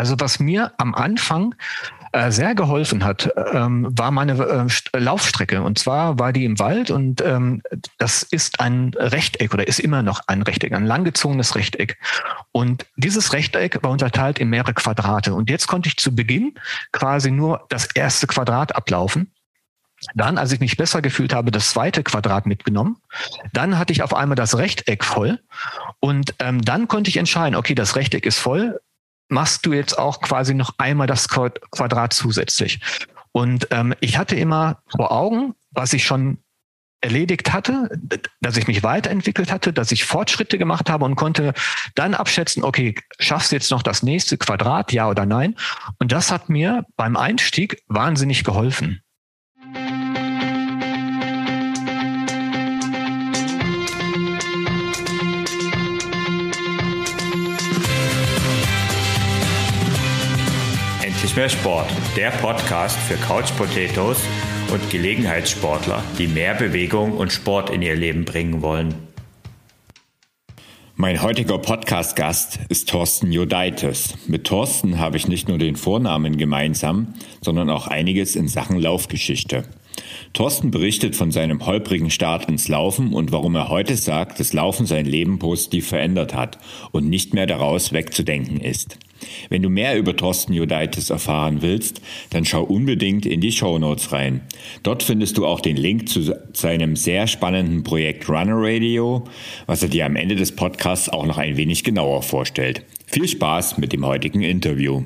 Also was mir am Anfang äh, sehr geholfen hat, ähm, war meine äh, Laufstrecke. Und zwar war die im Wald und ähm, das ist ein Rechteck oder ist immer noch ein Rechteck, ein langgezogenes Rechteck. Und dieses Rechteck war unterteilt in mehrere Quadrate. Und jetzt konnte ich zu Beginn quasi nur das erste Quadrat ablaufen. Dann, als ich mich besser gefühlt habe, das zweite Quadrat mitgenommen. Dann hatte ich auf einmal das Rechteck voll. Und ähm, dann konnte ich entscheiden, okay, das Rechteck ist voll, machst du jetzt auch quasi noch einmal das Quadrat zusätzlich. Und ähm, ich hatte immer vor Augen, was ich schon erledigt hatte, dass ich mich weiterentwickelt hatte, dass ich Fortschritte gemacht habe und konnte dann abschätzen, okay, schaffst du jetzt noch das nächste Quadrat, ja oder nein? Und das hat mir beim Einstieg wahnsinnig geholfen. Mehr Sport, der Podcast für Couch Potatoes und Gelegenheitssportler, die mehr Bewegung und Sport in ihr Leben bringen wollen. Mein heutiger Podcast-Gast ist Thorsten Jodaitis. Mit Thorsten habe ich nicht nur den Vornamen gemeinsam, sondern auch einiges in Sachen Laufgeschichte. Thorsten berichtet von seinem holprigen Start ins Laufen und warum er heute sagt, dass Laufen sein Leben positiv verändert hat und nicht mehr daraus wegzudenken ist. Wenn du mehr über Thorsten Jodaitis erfahren willst, dann schau unbedingt in die Show Notes rein. Dort findest du auch den Link zu seinem sehr spannenden Projekt Runner Radio, was er dir am Ende des Podcasts auch noch ein wenig genauer vorstellt. Viel Spaß mit dem heutigen Interview.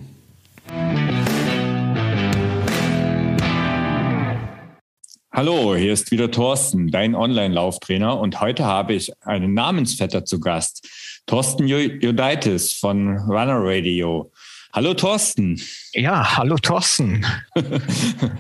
Hallo, hier ist wieder Thorsten, dein Online-Lauftrainer und heute habe ich einen Namensvetter zu Gast. Thorsten Judaitis von Runner Radio. Hallo Thorsten. Ja, hallo Thorsten.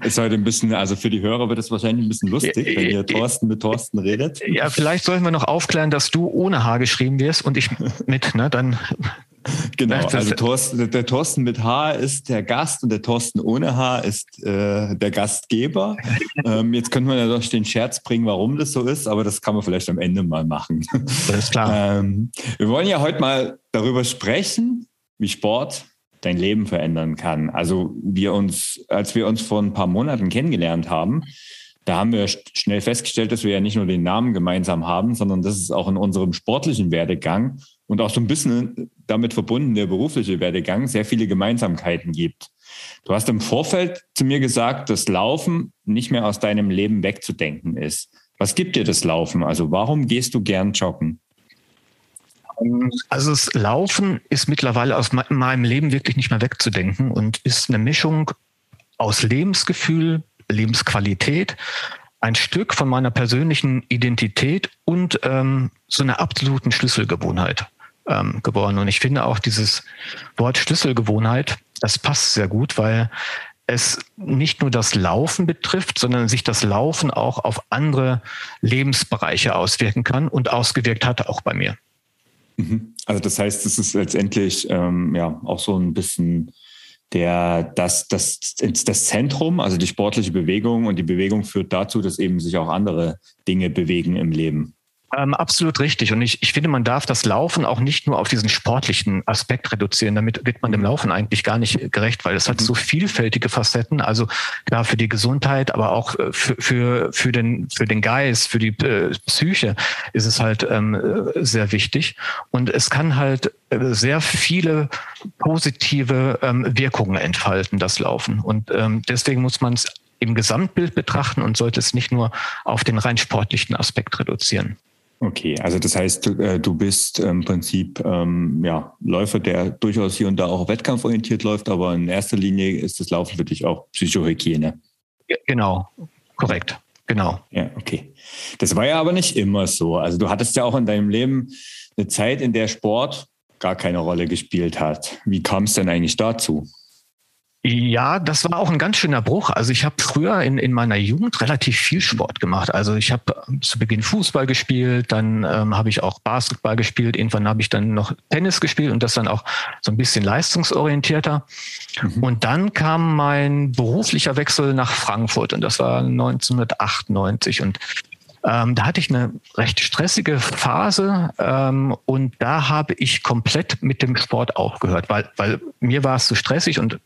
ist heute ein bisschen, also für die Hörer wird es wahrscheinlich ein bisschen lustig, wenn ihr Thorsten mit Thorsten redet. Ja, vielleicht sollten wir noch aufklären, dass du ohne H geschrieben wirst und ich mit, ne? Dann Genau, also Thorsten, der Thorsten mit H ist der Gast und der Thorsten ohne H ist äh, der Gastgeber. ähm, jetzt könnte man ja doch den Scherz bringen, warum das so ist, aber das kann man vielleicht am Ende mal machen. Das ist klar. Ähm, wir wollen ja heute mal darüber sprechen, wie Sport dein Leben verändern kann. Also wir uns, als wir uns vor ein paar Monaten kennengelernt haben, da haben wir schnell festgestellt, dass wir ja nicht nur den Namen gemeinsam haben, sondern dass es auch in unserem sportlichen Werdegang und auch so ein bisschen damit verbunden der berufliche Werdegang sehr viele Gemeinsamkeiten gibt. Du hast im Vorfeld zu mir gesagt, dass Laufen nicht mehr aus deinem Leben wegzudenken ist. Was gibt dir das Laufen? Also warum gehst du gern joggen? Also das Laufen ist mittlerweile aus meinem Leben wirklich nicht mehr wegzudenken und ist eine Mischung aus Lebensgefühl, Lebensqualität, ein Stück von meiner persönlichen Identität und ähm, so einer absoluten Schlüsselgewohnheit ähm, geworden. Und ich finde auch dieses Wort Schlüsselgewohnheit, das passt sehr gut, weil es nicht nur das Laufen betrifft, sondern sich das Laufen auch auf andere Lebensbereiche auswirken kann und ausgewirkt hat auch bei mir. Mhm. Also das heißt, es ist letztendlich ähm, ja auch so ein bisschen der, das, das, das Zentrum, also die sportliche Bewegung und die Bewegung führt dazu, dass eben sich auch andere Dinge bewegen im Leben. Ähm, absolut richtig. Und ich, ich finde, man darf das Laufen auch nicht nur auf diesen sportlichen Aspekt reduzieren. Damit wird man dem Laufen eigentlich gar nicht gerecht, weil es hat mhm. so vielfältige Facetten. Also klar für die Gesundheit, aber auch äh, für, für, für, den, für den Geist, für die äh, Psyche ist es halt ähm, äh, sehr wichtig. Und es kann halt sehr viele positive ähm, Wirkungen entfalten, das Laufen. Und ähm, deswegen muss man es im Gesamtbild betrachten und sollte es nicht nur auf den rein sportlichen Aspekt reduzieren. Okay, also das heißt, du, äh, du bist im Prinzip ähm, ja, Läufer, der durchaus hier und da auch wettkampforientiert läuft, aber in erster Linie ist das Laufen für dich auch Psychohygiene. Genau, korrekt, genau. Ja, okay. Das war ja aber nicht immer so. Also du hattest ja auch in deinem Leben eine Zeit, in der Sport gar keine Rolle gespielt hat. Wie kam es denn eigentlich dazu? Ja, das war auch ein ganz schöner Bruch. Also ich habe früher in, in meiner Jugend relativ viel Sport gemacht. Also ich habe zu Beginn Fußball gespielt, dann ähm, habe ich auch Basketball gespielt, irgendwann habe ich dann noch Tennis gespielt und das dann auch so ein bisschen leistungsorientierter. Mhm. Und dann kam mein beruflicher Wechsel nach Frankfurt und das war 1998 und Ähm, da hatte ich eine recht stressige Phase ähm, und da habe ich komplett mit dem Sport aufgehört, weil, weil mir war es zu stressig und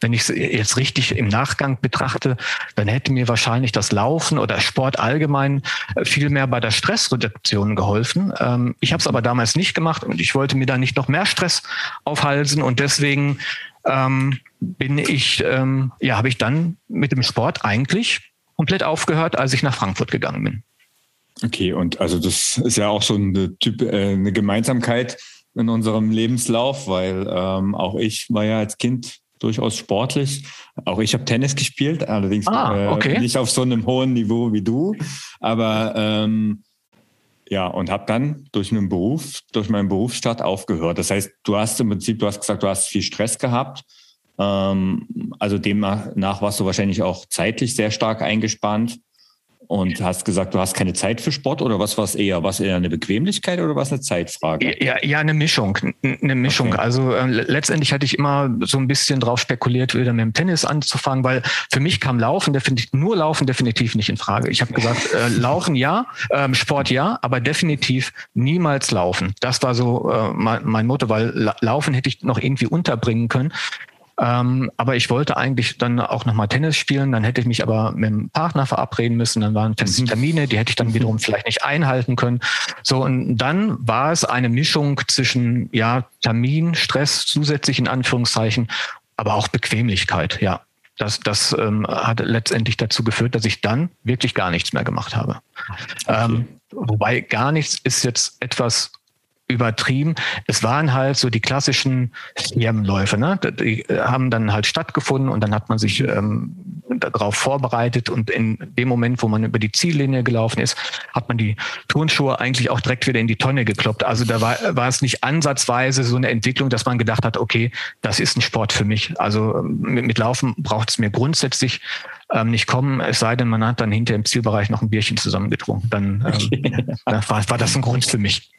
wenn ich es jetzt richtig im Nachgang betrachte, dann hätte mir wahrscheinlich das Laufen oder Sport allgemein äh, viel mehr bei der Stressreduktion geholfen. Ähm, ich habe es aber damals nicht gemacht und ich wollte mir da nicht noch mehr Stress aufhalsen und deswegen ähm, bin ich, ähm, ja, habe ich dann mit dem Sport eigentlich komplett aufgehört, als ich nach Frankfurt gegangen bin. Okay, und also das ist ja auch so eine, typ, äh, eine Gemeinsamkeit in unserem Lebenslauf, weil ähm, auch ich war ja als Kind durchaus sportlich. Auch ich habe Tennis gespielt, allerdings ah, okay. äh, nicht auf so einem hohen Niveau wie du. Aber ähm, ja, und habe dann durch einen Beruf, durch meinen Berufsstart aufgehört. Das heißt, du hast im Prinzip, du hast gesagt, du hast viel Stress gehabt. Ähm, also demnach warst du wahrscheinlich auch zeitlich sehr stark eingespannt und hast gesagt, du hast keine Zeit für Sport oder was war es eher? Was eher eine Bequemlichkeit oder was eine Zeitfrage? Ja, ja, eine Mischung. Eine Mischung. Okay. Also äh, letztendlich hatte ich immer so ein bisschen drauf spekuliert, wieder mit dem Tennis anzufangen, weil für mich kam Laufen definitiv, nur Laufen definitiv nicht in Frage. Ich habe gesagt, äh, Laufen ja, ähm, Sport ja, aber definitiv niemals Laufen. Das war so äh, mein, mein Motto, weil Laufen hätte ich noch irgendwie unterbringen können. Ähm, aber ich wollte eigentlich dann auch nochmal Tennis spielen. Dann hätte ich mich aber mit dem Partner verabreden müssen. Dann waren feste mhm. Termine, die hätte ich dann mhm. wiederum vielleicht nicht einhalten können. So, und dann war es eine Mischung zwischen, ja, Termin, Stress, zusätzlich in Anführungszeichen, aber auch Bequemlichkeit, ja. Das, das ähm, hat letztendlich dazu geführt, dass ich dann wirklich gar nichts mehr gemacht habe. Okay. Ähm, wobei gar nichts ist jetzt etwas übertrieben. Es waren halt so die klassischen Firmenläufe. Ne? Die haben dann halt stattgefunden und dann hat man sich ähm, darauf vorbereitet und in dem Moment, wo man über die Ziellinie gelaufen ist, hat man die Turnschuhe eigentlich auch direkt wieder in die Tonne gekloppt. Also da war, war es nicht ansatzweise so eine Entwicklung, dass man gedacht hat, okay, das ist ein Sport für mich. Also ähm, mit, mit Laufen braucht es mir grundsätzlich ähm, nicht kommen, es sei denn, man hat dann hinter im Zielbereich noch ein Bierchen zusammen getrunken. Dann ähm, war, war das ein Grund für mich.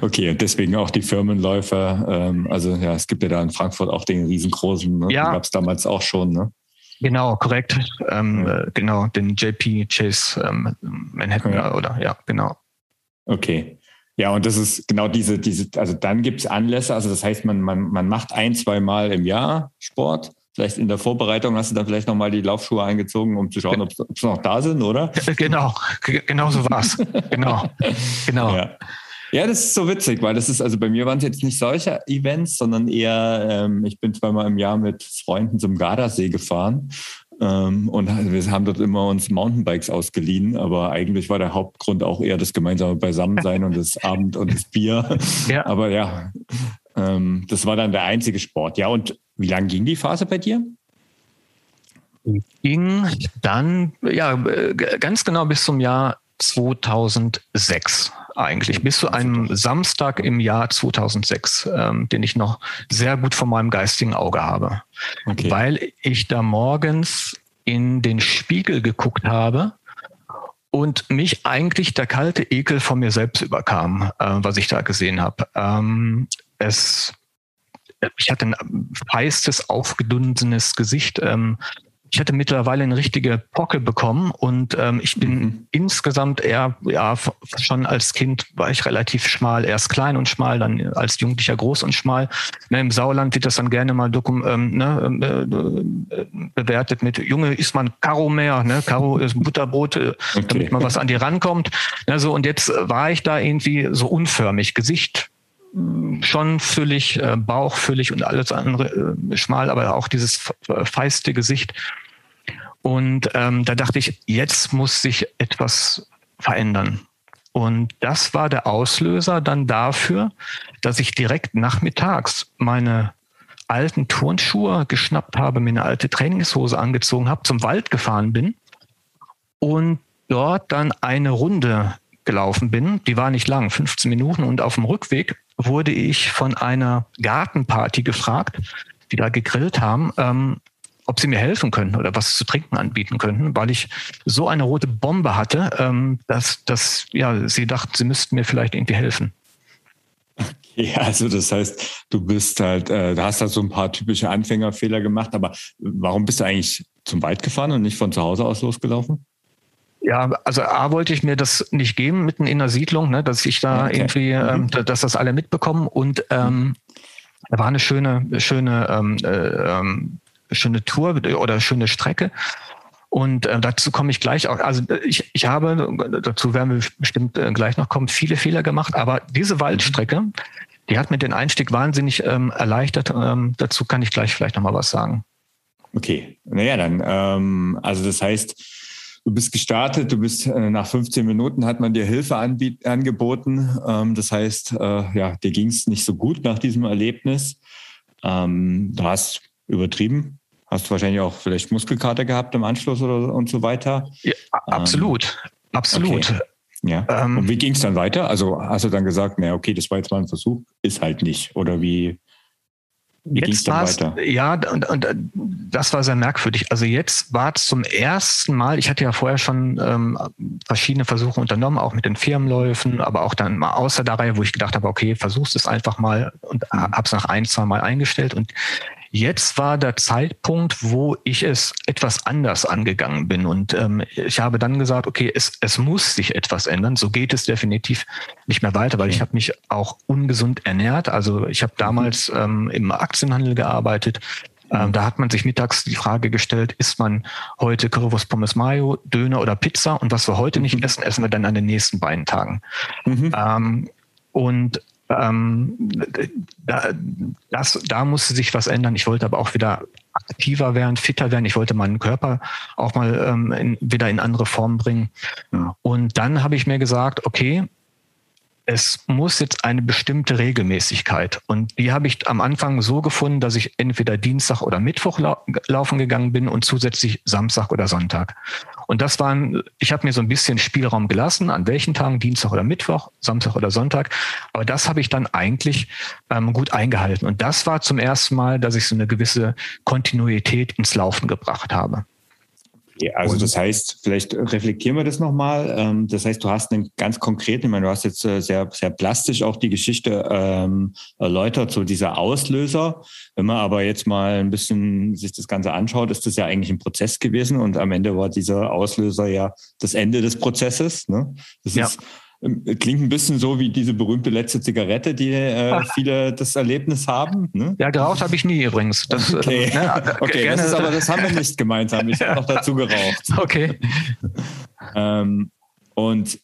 Okay, und deswegen auch die Firmenläufer. Ähm, also ja, es gibt ja da in Frankfurt auch den riesengroßen, ne? ja. gab es damals auch schon, ne? Genau, korrekt. Ähm, ja. Genau, den JP Chase ähm, Manhattan ja. oder ja, genau. Okay. Ja, und das ist genau diese, diese, also dann gibt es Anlässe, also das heißt, man, man, man macht ein, zwei Mal im Jahr Sport. Vielleicht in der Vorbereitung hast du dann vielleicht nochmal die Laufschuhe eingezogen, um zu schauen, ob sie noch da sind, oder? Genau, genau so war es. genau. genau. Ja. Ja, das ist so witzig, weil das ist, also bei mir waren es jetzt nicht solche Events, sondern eher, ähm, ich bin zweimal im Jahr mit Freunden zum Gardasee gefahren ähm, und wir haben dort immer uns Mountainbikes ausgeliehen, aber eigentlich war der Hauptgrund auch eher das gemeinsame Beisammensein und das Abend und das Bier. Ja. Aber ja, ähm, das war dann der einzige Sport. Ja, und wie lange ging die Phase bei dir? Ging dann, ja, äh, ganz genau bis zum Jahr 2006 eigentlich, bis zu einem Samstag im Jahr 2006, ähm, den ich noch sehr gut vor meinem geistigen Auge habe. Okay. Weil ich da morgens in den Spiegel geguckt habe und mich eigentlich der kalte Ekel von mir selbst überkam, äh, was ich da gesehen habe. Ähm, es ich hatte ein feistes, aufgedunsenes Gesicht. Ähm, ich hatte mittlerweile eine richtige Pocke bekommen und ähm, ich bin mhm. insgesamt eher, ja, schon als Kind war ich relativ schmal, erst klein und schmal, dann als Jugendlicher groß und schmal. Ne, Im Sauerland wird das dann gerne mal dokum, ähm, ne, ähm, äh, äh, bewertet mit Junge, isst man Karo mehr, ne? Karo ist Butterbrot, äh, okay. damit mal was an dir rankommt. Ne, so, und jetzt war ich da irgendwie so unförmig, Gesicht schon füllig, äh, Bauch und alles andere äh, schmal, aber auch dieses feiste Gesicht. Und ähm, da dachte ich, jetzt muss sich etwas verändern. Und das war der Auslöser dann dafür, dass ich direkt nachmittags meine alten Turnschuhe geschnappt habe, mir eine alte Trainingshose angezogen habe, zum Wald gefahren bin und dort dann eine Runde gelaufen bin. Die war nicht lang, 15 Minuten. Und auf dem Rückweg wurde ich von einer Gartenparty gefragt, die da gegrillt haben, ähm, ob sie mir helfen können oder was zu trinken anbieten könnten, weil ich so eine rote Bombe hatte, ähm, dass, dass ja, sie dachten, sie müssten mir vielleicht irgendwie helfen. Ja, also das heißt, du bist halt, äh, da hast halt so ein paar typische Anfängerfehler gemacht, aber warum bist du eigentlich zum Wald gefahren und nicht von zu Hause aus losgelaufen? Ja, also A wollte ich mir das nicht geben mitten in der Siedlung, ne, dass ich da okay. irgendwie, mhm. ähm, dass das alle mitbekommen. Und ähm, da war eine schöne, schöne, ähm, äh, ähm, schöne Tour oder schöne Strecke. Und äh, dazu komme ich gleich auch. Also ich, ich habe, dazu werden wir bestimmt äh, gleich noch kommen, viele Fehler gemacht, aber diese Waldstrecke, die hat mir den Einstieg wahnsinnig ähm, erleichtert. Ähm, dazu kann ich gleich vielleicht nochmal was sagen. Okay, naja, dann, ähm, also das heißt, du bist gestartet, du bist äh, nach 15 Minuten hat man dir Hilfe anbiet, angeboten. Ähm, das heißt, äh, ja, dir ging es nicht so gut nach diesem Erlebnis. Ähm, du hast übertrieben, hast wahrscheinlich auch vielleicht Muskelkater gehabt im Anschluss oder und so weiter. Ja, absolut, ähm, absolut. Okay. Ja. Ähm, und wie ging es dann weiter? Also hast du dann gesagt, na okay, das war jetzt mal ein Versuch, ist halt nicht. Oder wie, wie jetzt war es, ja, und, und das war sehr merkwürdig. Also jetzt war es zum ersten Mal, ich hatte ja vorher schon ähm, verschiedene Versuche unternommen, auch mit den Firmenläufen, aber auch dann mal außer der Reihe, wo ich gedacht habe, okay, versuchst es einfach mal und mhm. habe es nach ein, zwei Mal eingestellt. Und Jetzt war der Zeitpunkt, wo ich es etwas anders angegangen bin. Und ähm, ich habe dann gesagt, okay, es, es muss sich etwas ändern. So geht es definitiv nicht mehr weiter, weil ich habe mich auch ungesund ernährt. Also ich habe damals ähm, im Aktienhandel gearbeitet. Ähm, da hat man sich mittags die Frage gestellt, isst man heute Currywurst Pommes Mayo, Döner oder Pizza? Und was wir heute nicht mhm. essen, essen wir dann an den nächsten beiden Tagen. Mhm. Ähm, und ähm, da, das, da musste sich was ändern. Ich wollte aber auch wieder aktiver werden, fitter werden. Ich wollte meinen Körper auch mal ähm, in, wieder in andere Formen bringen. Ja. Und dann habe ich mir gesagt, okay, es muss jetzt eine bestimmte Regelmäßigkeit. Und die habe ich am Anfang so gefunden, dass ich entweder Dienstag oder Mittwoch lau laufen gegangen bin und zusätzlich Samstag oder Sonntag. Und das waren, ich habe mir so ein bisschen Spielraum gelassen, an welchen Tagen, Dienstag oder Mittwoch, Samstag oder Sonntag. Aber das habe ich dann eigentlich ähm, gut eingehalten. Und das war zum ersten Mal, dass ich so eine gewisse Kontinuität ins Laufen gebracht habe. Ja, also das heißt, vielleicht reflektieren wir das nochmal. Ähm, das heißt, du hast einen ganz konkreten, ich meine, du hast jetzt äh, sehr, sehr plastisch auch die Geschichte ähm, erläutert, so dieser Auslöser. Wenn man aber jetzt mal ein bisschen sich das Ganze anschaut, ist das ja eigentlich ein Prozess gewesen und am Ende war dieser Auslöser ja das Ende des Prozesses. Ne? Das ja. ist klingt ein bisschen so wie diese berühmte letzte Zigarette, die äh, viele das Erlebnis haben. Ne? Ja, geraucht habe ich nie übrigens. Das, okay, äh, ne, okay das ist aber das haben wir nicht gemeinsam. Ich habe noch dazu geraucht. Okay. ähm, und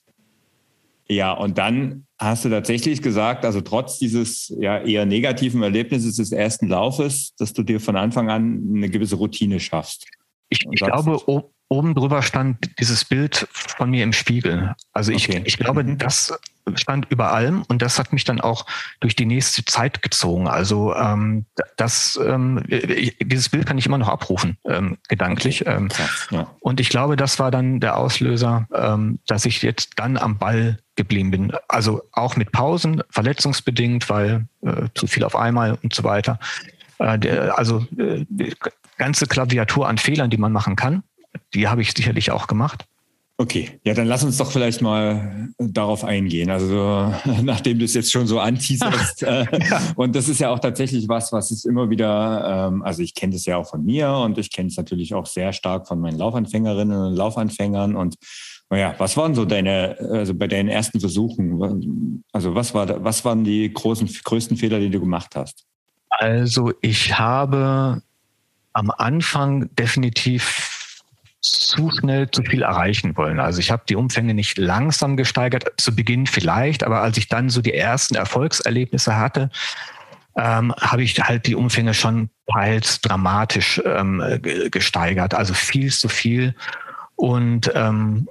ja, und dann hast du tatsächlich gesagt, also trotz dieses ja eher negativen Erlebnisses des ersten Laufes, dass du dir von Anfang an eine gewisse Routine schaffst. Ich, ich glaube, oben drüber stand dieses Bild von mir im Spiegel. Also ich, okay. ich glaube, mhm. das stand über allem und das hat mich dann auch durch die nächste Zeit gezogen. Also ähm, das, ähm, dieses Bild kann ich immer noch abrufen, ähm, gedanklich. Ähm, ja. Und ich glaube, das war dann der Auslöser, ähm, dass ich jetzt dann am Ball geblieben bin. Also auch mit Pausen, verletzungsbedingt, weil äh, zu viel auf einmal und so weiter. Äh, der, also äh, die ganze Klaviatur an Fehlern, die man machen kann die habe ich sicherlich auch gemacht. Okay, ja, dann lass uns doch vielleicht mal darauf eingehen. Also nachdem du es jetzt schon so anteaserst. äh, ja. Und das ist ja auch tatsächlich was, was es immer wieder, ähm, also ich kenne das ja auch von mir und ich kenne es natürlich auch sehr stark von meinen Laufanfängerinnen und Laufanfängern. Und naja, was waren so deine, also bei deinen ersten Versuchen, also was war, was waren die großen, größten Fehler, die du gemacht hast? Also ich habe am Anfang definitiv zu schnell zu viel erreichen wollen. Also ich habe die Umfänge nicht langsam gesteigert, zu Beginn vielleicht, aber als ich dann so die ersten Erfolgserlebnisse hatte, ähm, habe ich halt die Umfänge schon teils dramatisch ähm, gesteigert, also viel zu viel. Und ähm,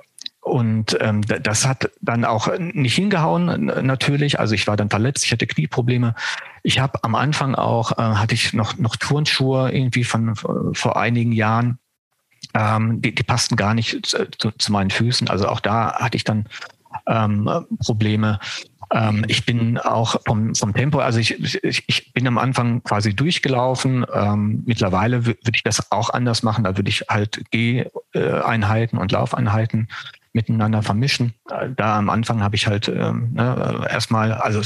und ähm, das hat dann auch nicht hingehauen, natürlich. Also ich war dann verletzt, ich hatte Knieprobleme. Ich habe am Anfang auch, äh, hatte ich noch, noch Turnschuhe irgendwie von vor einigen Jahren ähm, die, die passten gar nicht zu, zu, meinen Füßen. Also auch da hatte ich dann ähm, Probleme. Ähm, ich bin auch vom, vom Tempo, also ich, ich, ich bin am Anfang quasi durchgelaufen. Ähm, mittlerweile würde ich das auch anders machen. Da würde ich halt Geh-Einheiten und Laufeinheiten miteinander vermischen. Da am Anfang habe ich halt ähm, ne, erstmal, also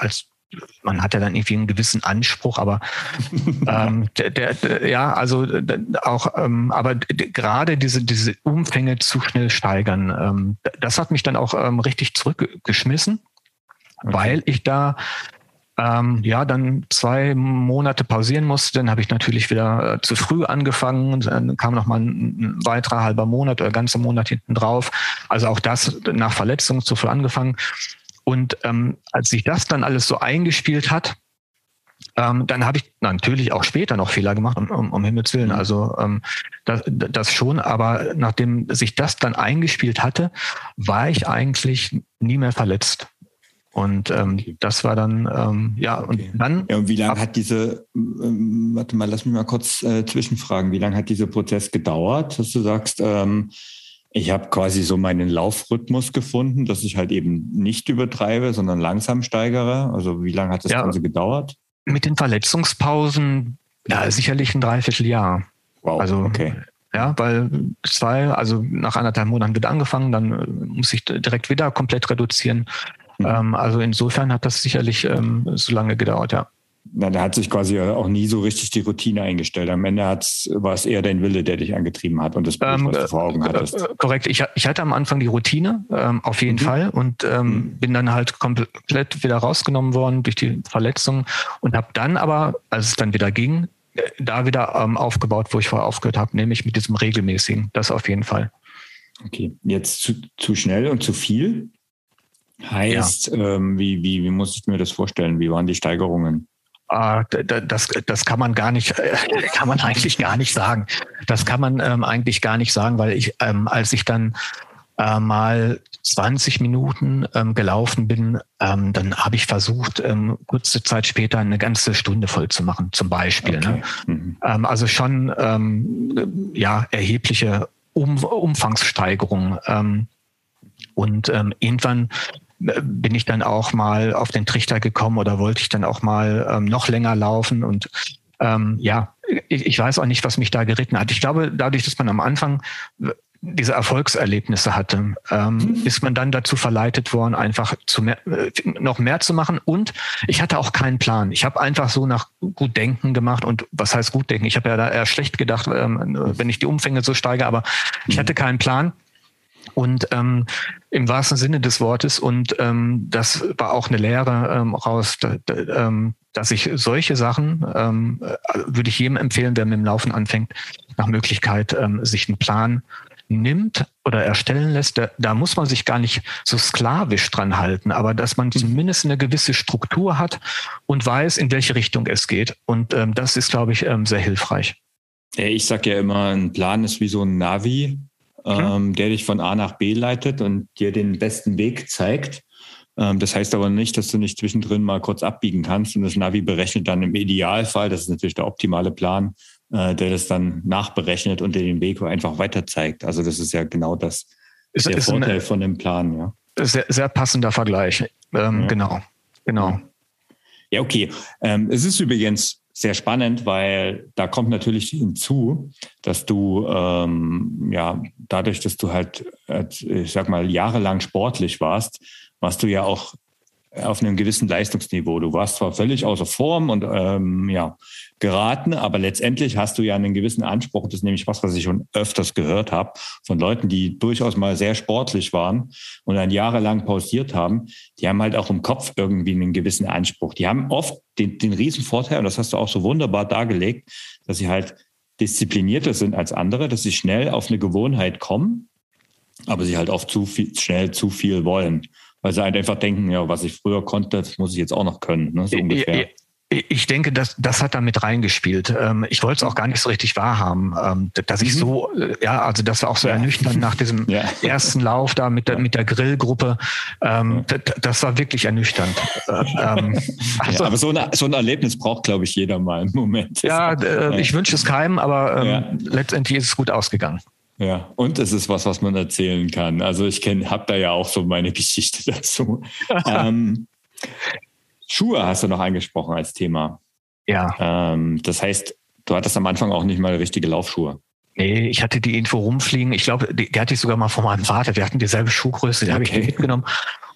als man hat ja dann irgendwie einen gewissen Anspruch, aber ähm, der, der, ja, also auch, ähm, aber gerade diese, diese Umfänge zu schnell steigern, ähm, das hat mich dann auch ähm, richtig zurückgeschmissen, okay. weil ich da ähm, ja, dann zwei Monate pausieren musste, dann habe ich natürlich wieder äh, zu früh angefangen, dann kam noch mal ein, ein weiterer halber Monat oder ganzer Monat hinten drauf. Also auch das nach Verletzung zu früh angefangen. Und ähm, als sich das dann alles so eingespielt hat, ähm, dann habe ich natürlich auch später noch Fehler gemacht, um, um, um Himmels Willen. Mhm. Also ähm, das, das schon, aber nachdem sich das dann eingespielt hatte, war ich eigentlich nie mehr verletzt. Und ähm, das war dann, ähm, ja, und okay. dann. Ja, und wie lange hat diese, ähm, warte mal, lass mich mal kurz äh, zwischenfragen, wie lange hat dieser Prozess gedauert, dass du sagst, ähm, ich habe quasi so meinen Laufrhythmus gefunden, dass ich halt eben nicht übertreibe, sondern langsam steigere. Also wie lange hat das ja, Ganze gedauert? Mit den Verletzungspausen, ja, sicherlich ein Dreivierteljahr. Wow, also, okay. Ja, weil zwei, also nach anderthalb Monaten wird angefangen, dann äh, muss ich direkt wieder komplett reduzieren. Mhm. Ähm, also insofern hat das sicherlich ähm, so lange gedauert, ja. Na, da hat sich quasi auch nie so richtig die Routine eingestellt. Am Ende war es eher dein Wille, der dich angetrieben hat und das Bild, ähm, was du vor Augen hattest. Äh, korrekt. Ich, ich, hatte am Anfang die Routine, ähm, auf jeden mhm. Fall, und ähm, mhm. bin dann halt komplett wieder rausgenommen worden durch die Verletzung und habe dann aber, als es dann wieder ging, äh, da wieder ähm, aufgebaut, wo ich vorher aufgehört habe, nämlich mit diesem regelmäßigen. Das auf jeden Fall. Okay, jetzt zu, zu schnell und zu viel? Heißt, ja. ähm, wie, wie, wie muss ich mir das vorstellen? Wie waren die Steigerungen? Ah, das, das kann man gar nicht, äh, kann man eigentlich gar nicht sagen. Das kann man ähm, eigentlich gar nicht sagen, weil ich, ähm, als ich dann äh, mal 20 Minuten ähm, gelaufen bin, ähm, dann habe ich versucht, ähm, kurze Zeit später eine ganze Stunde voll zu machen, zum Beispiel. Ne? Okay. Ne? Mhm. Ähm, also schon ja erhebliche um Umfangssteigerung. Und irgendwann bin ich dann auch mal auf den Trichter gekommen oder wollte ich dann auch mal ähm, noch länger laufen und ähm, ja, ich, ich weiß auch nicht, was mich da geritten hat. Ich glaube, dadurch, dass man am Anfang diese Erfolgserlebnisse hatte, ähm, mhm. ist man dann dazu verleitet worden, einfach zu mehr, äh, noch mehr zu machen. Und ich hatte auch keinen Plan. Ich habe einfach so nach gut denken gemacht. Und was heißt gut denken? Ich habe ja da eher schlecht gedacht, ähm, wenn ich die Umfänge so steige, aber ich mhm. hatte keinen Plan. Und ähm, im wahrsten Sinne des Wortes. Und ähm, das war auch eine Lehre ähm, raus, da, da, ähm, dass ich solche Sachen, ähm, äh, würde ich jedem empfehlen, der mit dem Laufen anfängt, nach Möglichkeit ähm, sich einen Plan nimmt oder erstellen lässt, da, da muss man sich gar nicht so sklavisch dran halten, aber dass man mhm. zumindest eine gewisse Struktur hat und weiß, in welche Richtung es geht. Und ähm, das ist, glaube ich, ähm, sehr hilfreich. Ich sage ja immer, ein Plan ist wie so ein Navi ähm, der dich von A nach B leitet und dir den besten Weg zeigt. Ähm, das heißt aber nicht, dass du nicht zwischendrin mal kurz abbiegen kannst und das Navi berechnet dann im Idealfall, das ist natürlich der optimale Plan, äh, der das dann nachberechnet und dir den Weg einfach weiter zeigt. Also das ist ja genau das, ist, der ist Vorteil von dem Plan. Ja. Sehr, sehr passender Vergleich. Ähm, ja. Genau, genau. Ja, okay. Ähm, es ist übrigens sehr spannend, weil da kommt natürlich hinzu, dass du ähm, ja dadurch, dass du halt, ich sag mal, jahrelang sportlich warst, warst du ja auch auf einem gewissen Leistungsniveau. Du warst zwar völlig außer Form und ähm, ja, geraten, aber letztendlich hast du ja einen gewissen Anspruch. Das ist nämlich was, was ich schon öfters gehört habe von Leuten, die durchaus mal sehr sportlich waren und dann jahrelang pausiert haben. Die haben halt auch im Kopf irgendwie einen gewissen Anspruch. Die haben oft den, den riesen und das hast du auch so wunderbar dargelegt, dass sie halt disziplinierter sind als andere, dass sie schnell auf eine Gewohnheit kommen, aber sie halt oft zu viel, schnell zu viel wollen weil sie halt einfach denken, ja, was ich früher konnte, das muss ich jetzt auch noch können, ne? so ungefähr. Ich denke, das, das hat damit reingespielt. Ähm, ich wollte es auch gar nicht so richtig wahrhaben, ähm, dass ich mhm. so, äh, ja, also das war auch so ja. ernüchternd nach diesem ja. ersten Lauf da mit der, mit der Grillgruppe. Ähm, ja. Das war wirklich ernüchternd. Also, ja, aber so, eine, so ein Erlebnis braucht, glaube ich, jeder mal im Moment. Ja, äh, ich wünsche es keinem, aber letztendlich ist es gut ausgegangen. Ja, und es ist was, was man erzählen kann. Also ich kenne, habe da ja auch so meine Geschichte dazu. ähm, Schuhe hast du noch angesprochen als Thema. Ja. Ähm, das heißt, du hattest am Anfang auch nicht mal richtige Laufschuhe. Nee, ich hatte die irgendwo rumfliegen. Ich glaube, die, die hatte ich sogar mal von meinem Vater. Wir hatten dieselbe Schuhgröße, die okay. habe ich mitgenommen.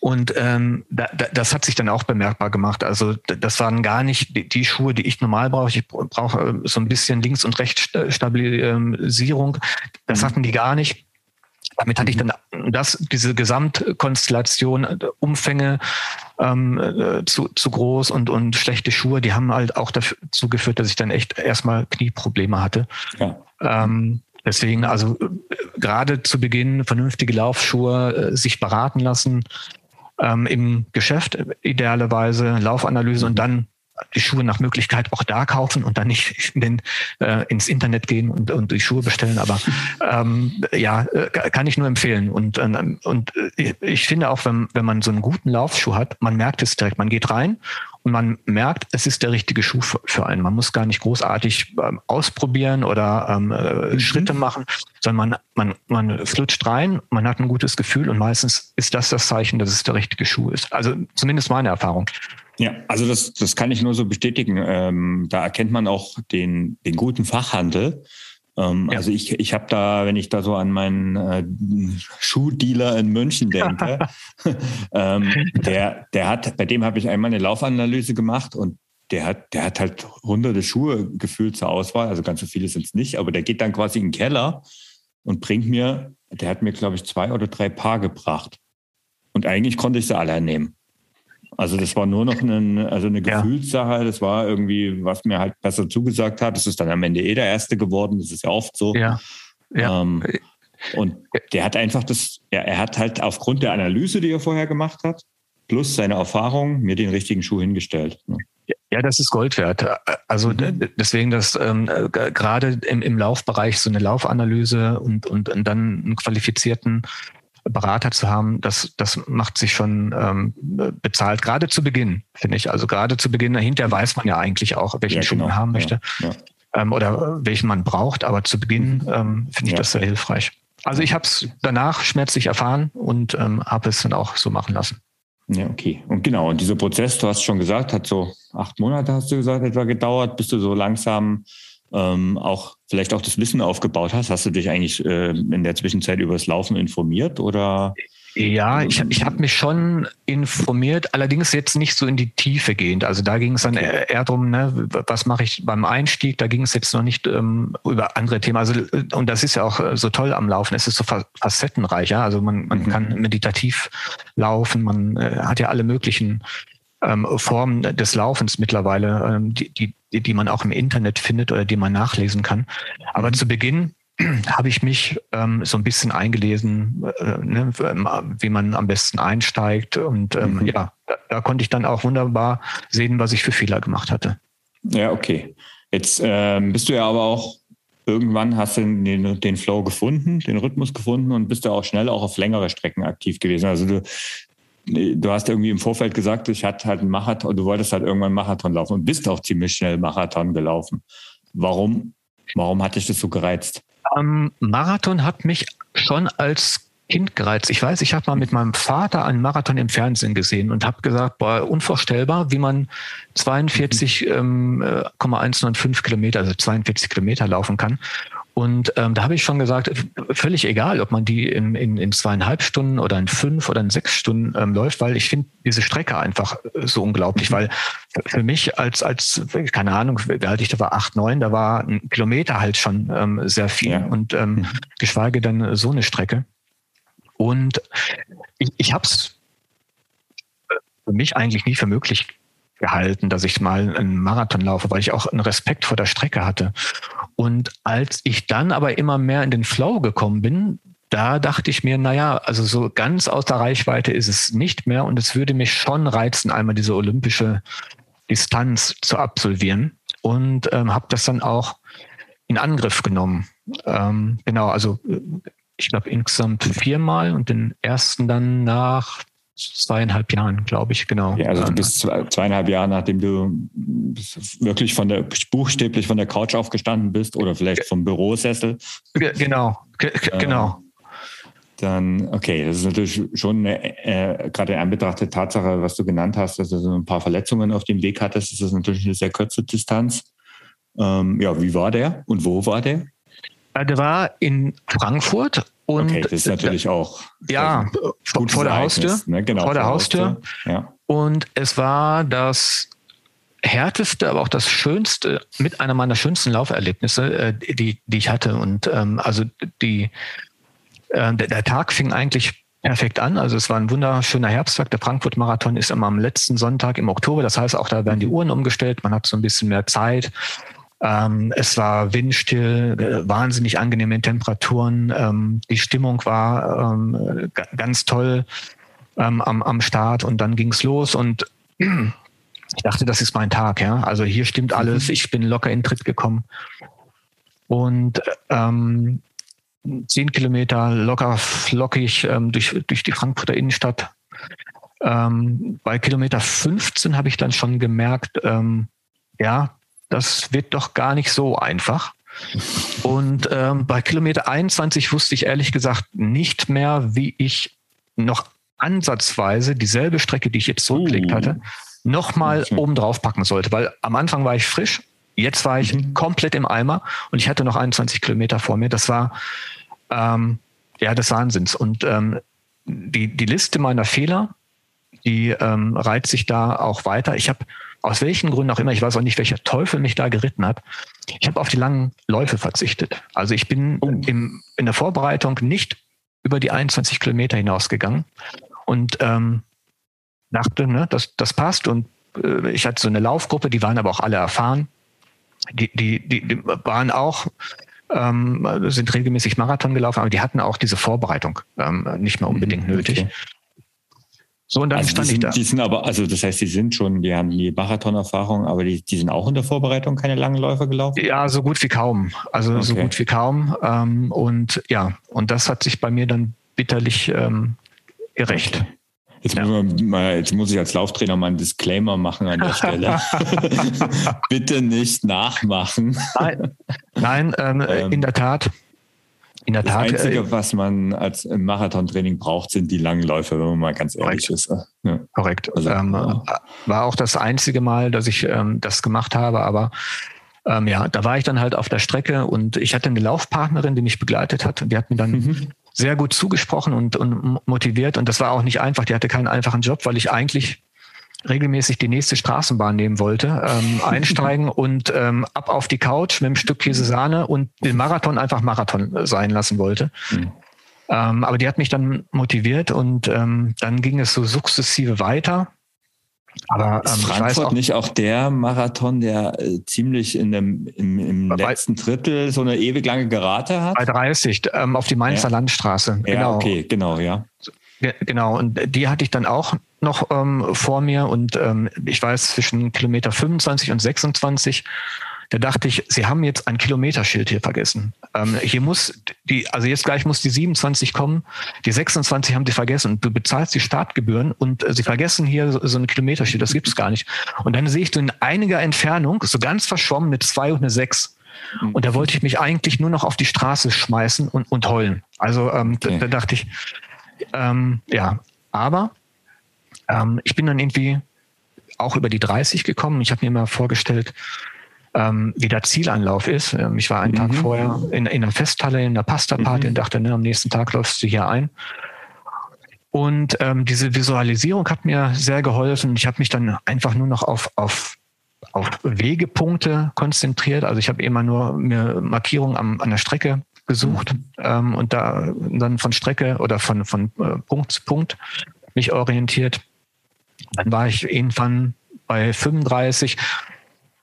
Und ähm, da, da, das hat sich dann auch bemerkbar gemacht. Also das waren gar nicht die, die Schuhe, die ich normal brauche. Ich brauche äh, so ein bisschen Links- und Rechtsstabilisierung. Das mhm. hatten die gar nicht. Damit hatte ich mhm. dann das, diese Gesamtkonstellation, äh, Umfänge ähm, äh, zu, zu groß und, und schlechte Schuhe, die haben halt auch dazu geführt, dass ich dann echt erstmal Knieprobleme hatte. Ja. Ähm, deswegen, also äh, gerade zu Beginn vernünftige Laufschuhe, äh, sich beraten lassen, ähm, im Geschäft idealerweise, Laufanalyse und mhm. dann die Schuhe nach Möglichkeit auch da kaufen und dann nicht in den, äh, ins Internet gehen und, und die Schuhe bestellen. Aber ähm, ja, äh, kann ich nur empfehlen. Und, ähm, und äh, ich finde auch, wenn, wenn man so einen guten Laufschuh hat, man merkt es direkt. Man geht rein und man merkt, es ist der richtige Schuh für einen. Man muss gar nicht großartig ähm, ausprobieren oder ähm, äh, mhm. Schritte machen, sondern man, man, man flutscht rein, man hat ein gutes Gefühl und meistens ist das das Zeichen, dass es der richtige Schuh ist. Also zumindest meine Erfahrung. Ja, also das, das kann ich nur so bestätigen. Ähm, da erkennt man auch den, den guten Fachhandel. Ähm, ja. Also ich, ich habe da, wenn ich da so an meinen äh, Schuhdealer in München denke, ähm, der, der hat, bei dem habe ich einmal eine Laufanalyse gemacht und der hat, der hat halt hunderte Schuhe gefühlt zur Auswahl, also ganz so viele sind es nicht, aber der geht dann quasi in den Keller und bringt mir, der hat mir, glaube ich, zwei oder drei Paar gebracht. Und eigentlich konnte ich sie alle nehmen. Also das war nur noch eine, also eine Gefühlssache. Das war irgendwie, was mir halt besser zugesagt hat. Das ist dann am Ende eh der Erste geworden. Das ist ja oft so. Ja. ja. Ähm, und der hat einfach das, er, er hat halt aufgrund der Analyse, die er vorher gemacht hat, plus seine Erfahrung, mir den richtigen Schuh hingestellt. Ne? Ja, das ist Gold wert. Also mhm. deswegen, dass ähm, gerade im, im Laufbereich so eine Laufanalyse und, und, und dann einen qualifizierten Berater zu haben, das, das macht sich schon ähm, bezahlt, gerade zu Beginn, finde ich. Also gerade zu Beginn, dahinter weiß man ja eigentlich auch, welchen ja, Schuh genau. man haben möchte ja, ja. Ähm, oder welchen man braucht, aber zu Beginn mhm. ähm, finde ich das sehr hilfreich. Also ich habe es danach schmerzlich erfahren und ähm, habe es dann auch so machen lassen. Ja, okay. Und genau, und dieser Prozess, du hast schon gesagt, hat so acht Monate, hast du gesagt, etwa gedauert, bis du so langsam ähm, auch vielleicht auch das Wissen aufgebaut hast. Hast du dich eigentlich äh, in der Zwischenzeit über das Laufen informiert oder? Ja, ich, ich habe mich schon informiert, allerdings jetzt nicht so in die Tiefe gehend. Also da ging es dann eher darum, ne, was mache ich beim Einstieg. Da ging es jetzt noch nicht ähm, über andere Themen. Also und das ist ja auch äh, so toll am Laufen. Es ist so facettenreich. Ja? Also man, man mhm. kann meditativ laufen. Man äh, hat ja alle möglichen ähm, Formen des Laufens mittlerweile, ähm, die, die, die man auch im Internet findet oder die man nachlesen kann. Aber mhm. zu Beginn habe ich mich ähm, so ein bisschen eingelesen, äh, ne, wie man am besten einsteigt. Und ähm, mhm. ja, da, da, konnte ich dann auch wunderbar sehen, was ich für Fehler gemacht hatte. Ja, okay. Jetzt ähm, bist du ja aber auch irgendwann hast du den, den Flow gefunden, den Rhythmus gefunden und bist du auch schnell auch auf längere Strecken aktiv gewesen. Also du du hast irgendwie im Vorfeld gesagt, ich hatte halt einen Marathon, du wolltest halt irgendwann einen Marathon laufen und bist auch ziemlich schnell Marathon gelaufen. Warum, warum hat dich das so gereizt? Ähm, Marathon hat mich schon als Kind gereizt. Ich weiß, ich habe mal mit meinem Vater einen Marathon im Fernsehen gesehen und habe gesagt, boah, unvorstellbar, wie man 42,195 mhm. ähm, äh, Kilometer, also 42 Kilometer laufen kann. Und ähm, da habe ich schon gesagt, völlig egal, ob man die in, in, in zweieinhalb Stunden oder in fünf oder in sechs Stunden ähm, läuft, weil ich finde diese Strecke einfach äh, so unglaublich, mhm. weil für mich als, als, keine Ahnung, wie alt ich da war, acht, neun, da war ein Kilometer halt schon ähm, sehr viel ja. und ähm, mhm. geschweige denn so eine Strecke. Und ich, ich habe es für mich eigentlich nie für möglich gehalten, dass ich mal einen Marathon laufe, weil ich auch einen Respekt vor der Strecke hatte. Und als ich dann aber immer mehr in den Flow gekommen bin, da dachte ich mir, naja, also so ganz aus der Reichweite ist es nicht mehr und es würde mich schon reizen, einmal diese olympische Distanz zu absolvieren und ähm, habe das dann auch in Angriff genommen. Ähm, genau, also äh, ich glaube insgesamt viermal und den ersten dann nach zweieinhalb Jahren, glaube ich, genau. Ja, also du bist zweieinhalb Jahre, nachdem du wirklich von der buchstäblich von der Couch aufgestanden bist oder vielleicht vom Bürosessel. Genau, genau. Dann, okay, das ist natürlich schon äh, gerade in Anbetracht der Tatsache, was du genannt hast, dass du so ein paar Verletzungen auf dem Weg hattest, ist das natürlich eine sehr kurze Distanz. Ähm, ja, wie war der und wo war der? Der war in Frankfurt Und okay, das ist natürlich auch ja vor, vor der Haustür, ne? genau, vor der Haustür. Ja. Und es war das härteste, aber auch das schönste, mit einer meiner schönsten Lauferlebnisse, äh, die, die ich hatte. Und ähm, also die, äh, der, der Tag fing eigentlich perfekt an. Also es war ein wunderschöner Herbsttag. Der Frankfurt-Marathon ist immer am letzten Sonntag im Oktober. Das heißt, auch da werden die Uhren umgestellt. Man hat so ein bisschen mehr Zeit. Ähm, es war windstill, äh, wahnsinnig angenehme Temperaturen. Ähm, die Stimmung war ähm, ganz toll ähm, am, am Start und dann ging's los und ich dachte, das ist mein Tag. Ja, also hier stimmt alles. Mhm. Ich bin locker in Tritt gekommen und ähm, zehn Kilometer locker flockig ähm, durch, durch die Frankfurter Innenstadt. Bei Kilometer 15 habe ich dann schon gemerkt, ja, das wird doch gar nicht so einfach. Und ähm, bei Kilometer 21 wusste ich ehrlich gesagt nicht mehr, wie ich noch ansatzweise dieselbe Strecke, die ich jetzt zurückgelegt uh. hatte, nochmal okay. oben drauf packen sollte. Weil am Anfang war ich frisch, jetzt war ich mhm. komplett im Eimer und ich hatte noch 21 Kilometer vor mir. Das war ähm, ja des Wahnsinns. Und ähm, die, die Liste meiner Fehler, die ähm, reiht sich da auch weiter. Ich habe aus welchen Gründen auch immer, ich weiß auch nicht, welcher Teufel mich da geritten hat, ich habe auf die langen Läufe verzichtet. Also ich bin oh. im, in der Vorbereitung nicht über die 21 Kilometer hinausgegangen und ähm, dachte, ne, das, das passt. Und äh, ich hatte so eine Laufgruppe, die waren aber auch alle erfahren. Die, die, die, die waren auch, ähm, sind regelmäßig Marathon gelaufen, aber die hatten auch diese Vorbereitung ähm, nicht mehr unbedingt mhm, nötig. Okay. So, und dann also stand sind, ich da. Die sind aber, also das heißt, die sind schon, die haben die Marathon-Erfahrung, aber die, die sind auch in der Vorbereitung keine langen Läufe gelaufen? Ja, so gut wie kaum. Also okay. so gut wie kaum. Ähm, und ja, und das hat sich bei mir dann bitterlich ähm, gerecht. Jetzt, ja. muss mal, jetzt muss ich als Lauftrainer mal einen Disclaimer machen an der Stelle. Bitte nicht nachmachen. Nein, Nein ähm, in der Tat. In der das Tat. Das Einzige, äh, was man als im Marathontraining braucht, sind die langen Läufe, wenn man mal ganz ehrlich korrekt. ist. Ja. Korrekt. Also, ähm, ja. War auch das einzige Mal, dass ich ähm, das gemacht habe, aber ähm, ja, da war ich dann halt auf der Strecke und ich hatte eine Laufpartnerin, die mich begleitet hat und die hat mir dann mhm. sehr gut zugesprochen und, und motiviert und das war auch nicht einfach. Die hatte keinen einfachen Job, weil ich eigentlich regelmäßig die nächste Straßenbahn nehmen wollte, ähm, einsteigen und ähm, ab auf die Couch mit einem Stück Käse Sahne und den Marathon einfach Marathon sein lassen wollte. Mhm. Ähm, aber die hat mich dann motiviert und ähm, dann ging es so sukzessive weiter. Aber ähm, ist Frankfurt auch, nicht auch der Marathon, der äh, ziemlich in dem, im, im bei, letzten Drittel so eine ewig lange Gerate hat? Bei 30, ähm, auf die Mainzer ja. Landstraße. Ja, genau. okay, genau, ja. Genau, und die hatte ich dann auch noch ähm, vor mir und ähm, ich weiß zwischen Kilometer 25 und 26, da dachte ich, sie haben jetzt ein Kilometerschild hier vergessen. Ähm, hier muss die, also jetzt gleich muss die 27 kommen, die 26 haben sie vergessen und du bezahlst die Startgebühren und äh, sie vergessen hier so, so ein Kilometerschild, das gibt es gar nicht. Und dann sehe ich so in einiger Entfernung, so ganz verschwommen, eine 2 und eine 6. Und da wollte ich mich eigentlich nur noch auf die Straße schmeißen und, und heulen. Also ähm, okay. da, da dachte ich, ähm, ja, aber ähm, ich bin dann irgendwie auch über die 30 gekommen. Ich habe mir mal vorgestellt, ähm, wie der Zielanlauf ist. Ähm, ich war einen mhm. Tag vorher in, in einer Festhalle, in einer Pasta-Party mhm. und dachte, ne, am nächsten Tag läufst du hier ein. Und ähm, diese Visualisierung hat mir sehr geholfen. Ich habe mich dann einfach nur noch auf, auf, auf Wegepunkte konzentriert. Also ich habe immer nur mir Markierungen am, an der Strecke gesucht ähm, und da dann von Strecke oder von, von äh, Punkt zu Punkt mich orientiert. Dann war ich irgendwann bei 35.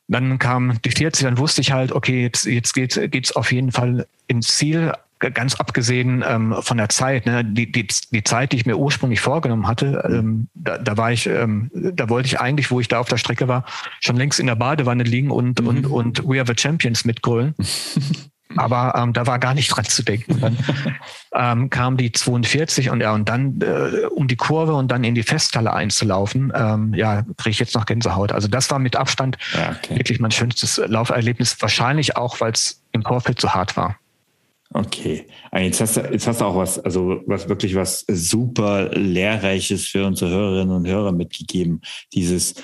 Dann kam die 40, dann wusste ich halt, okay, jetzt, jetzt geht es auf jeden Fall ins Ziel. Ganz abgesehen ähm, von der Zeit, ne? die, die, die Zeit, die ich mir ursprünglich vorgenommen hatte, ähm, da, da war ich, ähm, da wollte ich eigentlich, wo ich da auf der Strecke war, schon längst in der Badewanne liegen und, mhm. und, und We Are the Champions mitgrölen. Aber ähm, da war gar nicht dran zu denken. Dann ähm, kam die 42 und ja, und dann äh, um die Kurve und dann in die Festhalle einzulaufen, ähm, ja, kriege ich jetzt noch Gänsehaut. Also das war mit Abstand ja, okay. wirklich mein schönstes Lauferlebnis. Wahrscheinlich auch, weil es im Vorfeld zu hart war. Okay. Ah, jetzt hast, du, jetzt hast du auch was, also was wirklich was super Lehrreiches für unsere Hörerinnen und Hörer mitgegeben. Dieses,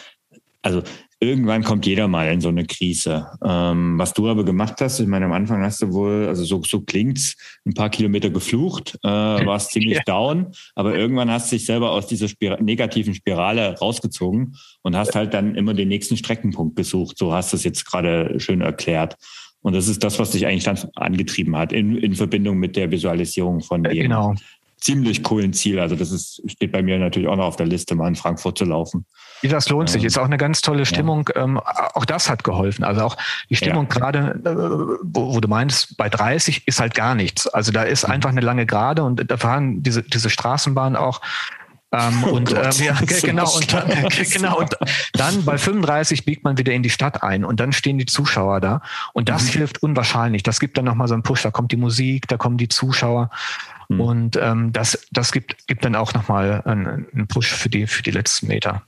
also irgendwann kommt jeder mal in so eine Krise. Ähm, was du aber gemacht hast, ich meine, am Anfang hast du wohl, also so, so klingt's, ein paar Kilometer geflucht, äh, warst ziemlich ja. down, aber irgendwann hast du dich selber aus dieser Spira negativen Spirale rausgezogen und hast halt dann immer den nächsten Streckenpunkt gesucht. So hast du es jetzt gerade schön erklärt. Und das ist das, was dich eigentlich dann angetrieben hat, in, in Verbindung mit der Visualisierung von dem genau. ziemlich coolen Ziel. Also das ist, steht bei mir natürlich auch noch auf der Liste, mal in Frankfurt zu laufen. Das lohnt sich. Ist auch eine ganz tolle Stimmung. Ja. Ähm, auch das hat geholfen. Also auch die Stimmung ja. gerade, äh, wo, wo, du meinst, bei 30 ist halt gar nichts. Also da ist mhm. einfach eine lange Gerade und da fahren diese, diese Straßenbahn auch ähm, oh und äh, ja, genau, und dann, genau, und dann bei 35 biegt man wieder in die Stadt ein und dann stehen die Zuschauer da. Und das mhm. hilft unwahrscheinlich. Das gibt dann nochmal so einen Push, da kommt die Musik, da kommen die Zuschauer. Mhm. Und ähm, das, das gibt, gibt dann auch nochmal einen, einen Push für die, für die letzten Meter.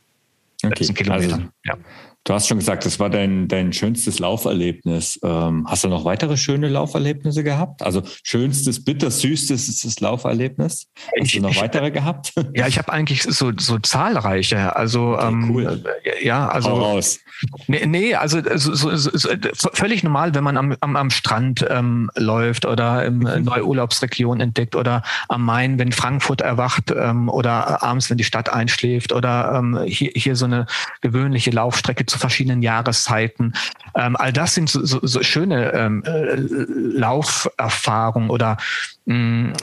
Okay. Letzten Kilometer. Also, ja. Du hast schon gesagt, das war dein, dein schönstes Lauferlebnis. Ähm, hast du noch weitere schöne Lauferlebnisse gehabt? Also schönstes, bittersüßes ist das Lauferlebnis. Hast ich, du noch weitere ich, gehabt? Ja, ich habe eigentlich so, so zahlreiche. Also okay, ähm, cool. ja, also Hau raus. Nee, nee also so, so, so, völlig normal, wenn man am, am, am Strand ähm, läuft oder im mhm. neue Urlaubsregion entdeckt oder am Main, wenn Frankfurt erwacht ähm, oder abends, wenn die Stadt einschläft oder ähm, hier, hier so eine gewöhnliche Laufstrecke zu verschiedenen Jahreszeiten. Ähm, all das sind so, so, so schöne ähm, äh, Lauferfahrungen oder mh, mm,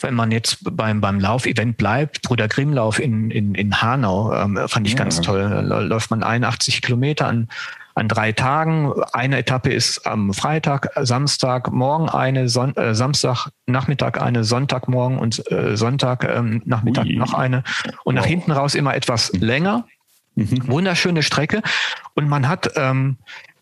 wenn man jetzt beim, beim Laufevent bleibt, Bruder Grimmlauf in, in, in Hanau, ähm, fand ich ja. ganz toll. Da läuft man 81 Kilometer an an drei Tagen. Eine Etappe ist am Freitag, Samstag, morgen eine, Son äh, Samstag, Nachmittag eine, Sonntagmorgen und äh, Sonntag ähm, Nachmittag Ui. noch eine. Und wow. nach hinten raus immer etwas länger. Mhm. Wunderschöne Strecke. Und man hat ähm,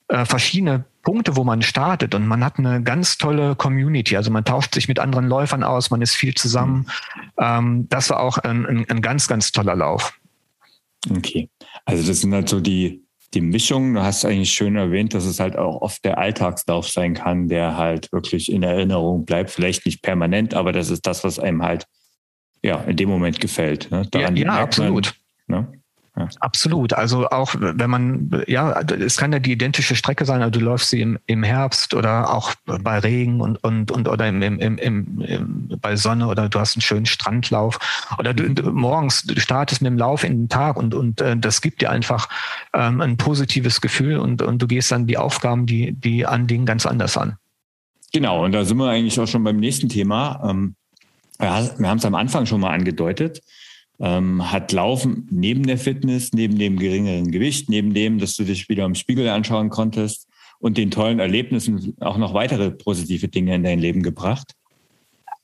äh, verschiedene Punkte, wo man startet und man hat eine ganz tolle Community. Also man tauscht sich mit anderen Läufern aus, man ist viel zusammen. Mhm. Ähm, das war auch ein, ein, ein, ganz, ganz toller Lauf. Okay. Also das sind halt so die, die Mischung. Du hast eigentlich schön erwähnt, dass es halt auch oft der Alltagslauf sein kann, der halt wirklich in Erinnerung bleibt. Vielleicht nicht permanent, aber das ist das, was einem halt ja in dem Moment gefällt. Ne? ja, ja absolut. Man, ne? Ja. Absolut. Also auch wenn man, ja, es kann ja die identische Strecke sein, also du läufst sie im, im Herbst oder auch bei Regen und, und, und oder im, im, im, im, bei Sonne oder du hast einen schönen Strandlauf oder du, du morgens du startest mit dem Lauf in den Tag und, und äh, das gibt dir einfach ähm, ein positives Gefühl und, und du gehst dann die Aufgaben, die, die an Dingen ganz anders an. Genau, und da sind wir eigentlich auch schon beim nächsten Thema. Ähm, wir haben es am Anfang schon mal angedeutet ähm, hat Laufen neben der Fitness, neben dem geringeren Gewicht, neben dem, dass du dich wieder im Spiegel anschauen konntest und den tollen Erlebnissen auch noch weitere positive Dinge in dein Leben gebracht?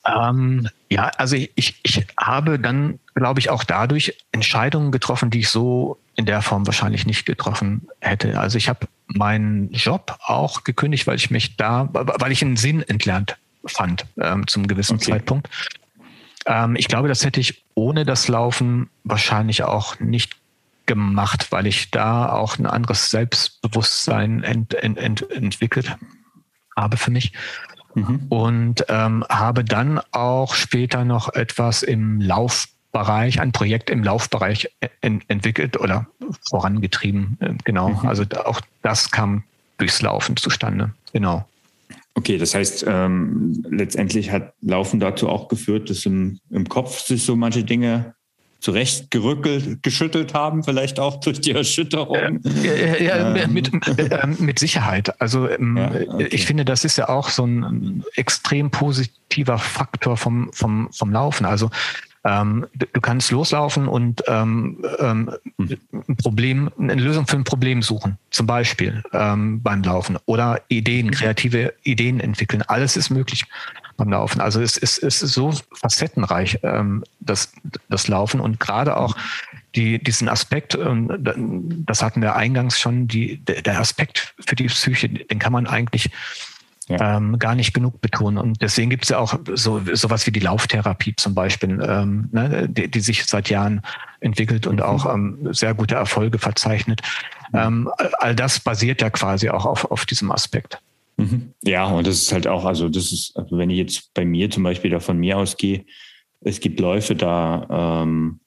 Ähm, ja, also ich, ich habe dann, glaube ich, auch dadurch Entscheidungen getroffen, die ich so in der Form wahrscheinlich nicht getroffen hätte. Also ich habe meinen Job auch gekündigt, weil ich mich da, weil ich einen Sinn entlernt fand ähm, zum gewissen okay. Zeitpunkt. Ähm, ich glaube, das hätte ich ohne das Laufen wahrscheinlich auch nicht gemacht, weil ich da auch ein anderes Selbstbewusstsein ent, ent, ent, entwickelt habe für mich. Mhm. Und ähm, habe dann auch später noch etwas im Laufbereich, ein Projekt im Laufbereich ent entwickelt oder vorangetrieben. Äh, genau. Mhm. Also auch das kam durchs Laufen zustande. Genau. Okay, das heißt, ähm, letztendlich hat Laufen dazu auch geführt, dass im, im Kopf sich so manche Dinge zurechtgerückelt, geschüttelt haben, vielleicht auch durch die Erschütterung. Ja, ja, ähm. mit, äh, mit Sicherheit. Also ähm, ja, okay. ich finde, das ist ja auch so ein extrem positiver Faktor vom, vom, vom Laufen. Also ähm, du kannst loslaufen und ähm, ähm, ein Problem, eine Lösung für ein Problem suchen, zum Beispiel ähm, beim Laufen oder Ideen, kreative Ideen entwickeln. Alles ist möglich beim Laufen. Also es, es, es ist so facettenreich, ähm, das, das Laufen und gerade auch die, diesen Aspekt, das hatten wir eingangs schon, die, der Aspekt für die Psyche, den kann man eigentlich ja. ähm, gar nicht genug betonen. Und deswegen gibt es ja auch so sowas wie die Lauftherapie zum Beispiel, ähm, ne, die, die, sich seit Jahren entwickelt und mhm. auch ähm, sehr gute Erfolge verzeichnet. Mhm. Ähm, all das basiert ja quasi auch auf, auf diesem Aspekt. Mhm. Ja, und das ist halt auch, also das ist, also wenn ich jetzt bei mir zum Beispiel da von mir ausgehe, es gibt Läufe, da ähm,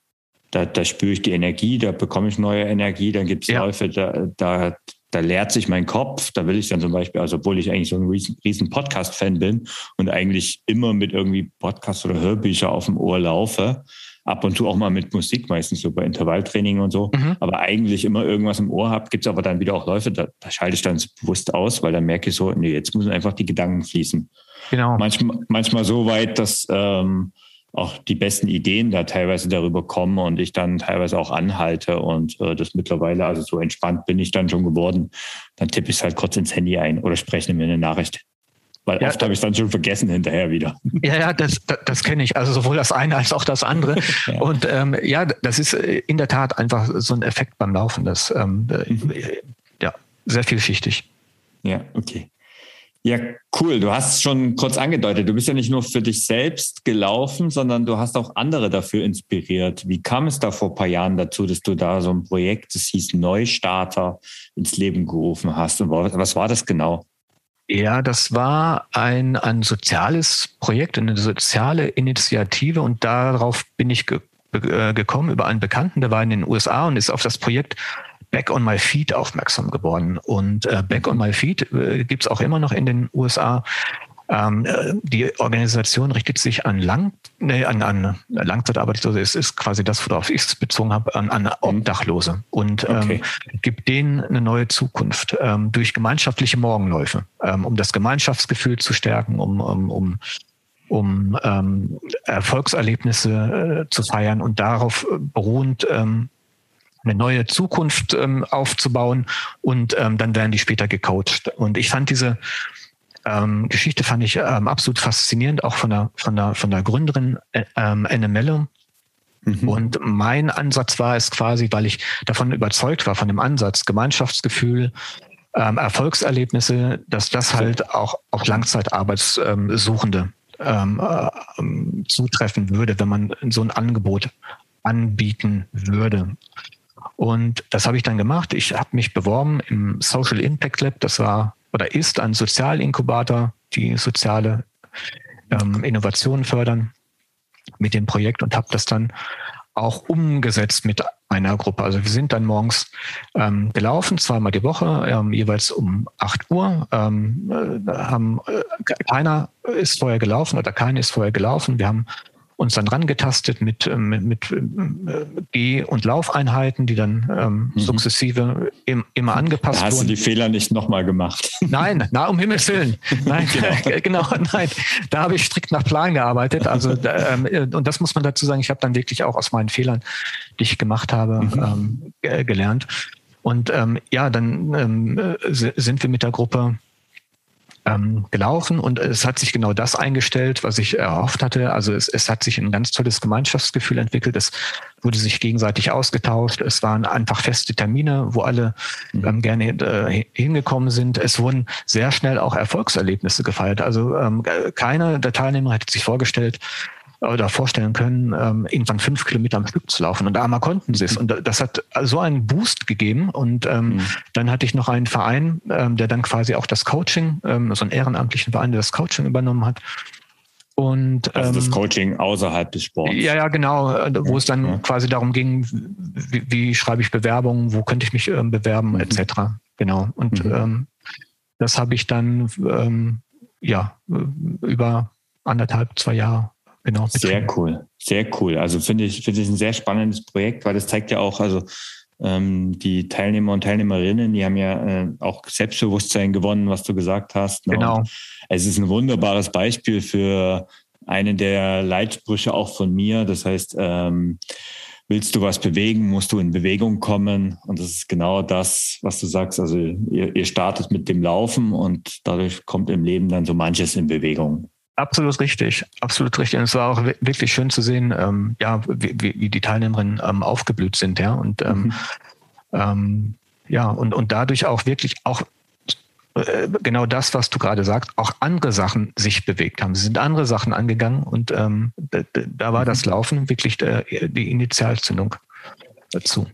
da, da spüre ich die Energie, da bekomme ich neue Energie, dann gibt es ja. Läufe, da, da, da leert sich mein Kopf. Da will ich dann zum Beispiel, also obwohl ich eigentlich so ein riesen, riesen Podcast-Fan bin und eigentlich immer mit irgendwie Podcasts oder Hörbücher auf dem Ohr laufe, ab und zu auch mal mit Musik, meistens so bei Intervalltraining und so, mhm. aber eigentlich immer irgendwas im Ohr habe, gibt es aber dann wieder auch Läufe, da, da schalte ich dann bewusst aus, weil dann merke ich so, nee, jetzt müssen einfach die Gedanken fließen. Genau. Manchmal, manchmal so weit, dass ähm, auch die besten Ideen da teilweise darüber kommen und ich dann teilweise auch anhalte und äh, das mittlerweile, also so entspannt bin ich dann schon geworden. Dann tippe ich es halt kurz ins Handy ein oder spreche mir eine Nachricht. Weil ja, oft habe ich es dann schon vergessen hinterher wieder. Ja, ja, das, das, das kenne ich. Also sowohl das eine als auch das andere. ja. Und ähm, ja, das ist äh, in der Tat einfach so ein Effekt beim Laufen. Das ähm, mhm. ja sehr vielschichtig. Ja, okay. Ja, cool. Du hast es schon kurz angedeutet. Du bist ja nicht nur für dich selbst gelaufen, sondern du hast auch andere dafür inspiriert. Wie kam es da vor ein paar Jahren dazu, dass du da so ein Projekt, das hieß Neustarter, ins Leben gerufen hast? Und was war das genau? Ja, das war ein, ein soziales Projekt, eine soziale Initiative und darauf bin ich ge äh, gekommen über einen Bekannten, der war in den USA und ist auf das Projekt Back on My Feet aufmerksam geworden. Und äh, Back on My Feet äh, gibt es auch immer noch in den USA. Ähm, äh, die Organisation richtet sich an Lang, nee, an, an Langzeitarbeitslose, es ist quasi das, worauf ich es bezogen habe, an, an mhm. Obdachlose und ähm, okay. gibt denen eine neue Zukunft ähm, durch gemeinschaftliche Morgenläufe, ähm, um das Gemeinschaftsgefühl zu stärken, um, um, um um ähm, Erfolgserlebnisse äh, zu feiern und darauf beruhend ähm, eine neue Zukunft ähm, aufzubauen und ähm, dann werden die später gecoacht. Und ich fand diese ähm, Geschichte fand ich ähm, absolut faszinierend, auch von der von der von der Gründerin äh, ähm, Anne Mello. Mhm. Und mein Ansatz war es quasi, weil ich davon überzeugt war, von dem Ansatz, Gemeinschaftsgefühl, ähm, Erfolgserlebnisse, dass das halt auch, auch Langzeitarbeitssuchende äh, zutreffen würde, wenn man so ein Angebot anbieten würde. Und das habe ich dann gemacht. Ich habe mich beworben im Social Impact Lab. Das war oder ist ein Sozialinkubator, die soziale ähm, Innovationen fördern mit dem Projekt und habe das dann auch umgesetzt mit einer Gruppe. Also wir sind dann morgens ähm, gelaufen, zweimal die Woche, ähm, jeweils um 8 Uhr. Ähm, äh, haben, äh, keiner ist vorher gelaufen oder keiner ist vorher gelaufen. Wir haben uns dann rangetastet mit, ähm, mit, mit äh, Geh- und Laufeinheiten, die dann ähm, mhm. sukzessive im, immer angepasst da hast wurden. du die Fehler nicht nochmal gemacht? Nein, na, um Himmels Willen. Nein, genau. genau, nein. Da habe ich strikt nach Plan gearbeitet. Also, ähm, äh, und das muss man dazu sagen, ich habe dann wirklich auch aus meinen Fehlern, die ich gemacht habe, mhm. ähm, gelernt. Und ähm, ja, dann ähm, äh, sind wir mit der Gruppe ähm, gelaufen und es hat sich genau das eingestellt, was ich erhofft hatte. Also es, es hat sich ein ganz tolles Gemeinschaftsgefühl entwickelt. Es wurde sich gegenseitig ausgetauscht. Es waren einfach feste Termine, wo alle mhm. ähm, gerne äh, hingekommen sind. Es wurden sehr schnell auch Erfolgserlebnisse gefeiert. Also ähm, keiner der Teilnehmer hätte sich vorgestellt, oder vorstellen können, ähm, irgendwann fünf Kilometer am Stück zu laufen. Und einmal konnten sie es. Und das hat so einen Boost gegeben. Und ähm, mhm. dann hatte ich noch einen Verein, ähm, der dann quasi auch das Coaching, ähm, so einen ehrenamtlichen Verein, der das Coaching übernommen hat. Und, also das ähm, Coaching außerhalb des Sports. Ja, ja, genau, äh, wo es dann ja. quasi darum ging, wie, wie, schreibe ich Bewerbungen, wo könnte ich mich ähm, bewerben, mhm. etc. Genau. Und mhm. ähm, das habe ich dann ähm, ja über anderthalb, zwei Jahre genau. Sehr cool, sehr cool. Also finde ich, finde ich ein sehr spannendes Projekt, weil das zeigt ja auch, also ähm, die Teilnehmer und Teilnehmerinnen, die haben ja äh, auch Selbstbewusstsein gewonnen, was du gesagt hast. Ne? Genau. Und es ist ein wunderbares Beispiel für einen der Leitsprüche auch von mir. Das heißt, ähm, willst du was bewegen, musst du in Bewegung kommen. Und das ist genau das, was du sagst. Also ihr, ihr startet mit dem Laufen und dadurch kommt im Leben dann so manches in Bewegung. Absolut richtig, absolut richtig. Und es war auch wirklich schön zu sehen, ähm, ja, wie, wie, die Teilnehmerinnen ähm, aufgeblüht sind, ja. Und ähm, mhm. ähm, ja, und, und dadurch auch wirklich auch äh, genau das, was du gerade sagst, auch andere Sachen sich bewegt haben. Sie sind andere Sachen angegangen und ähm, da, da, war mhm. das Laufen wirklich der, die Initialzündung dazu.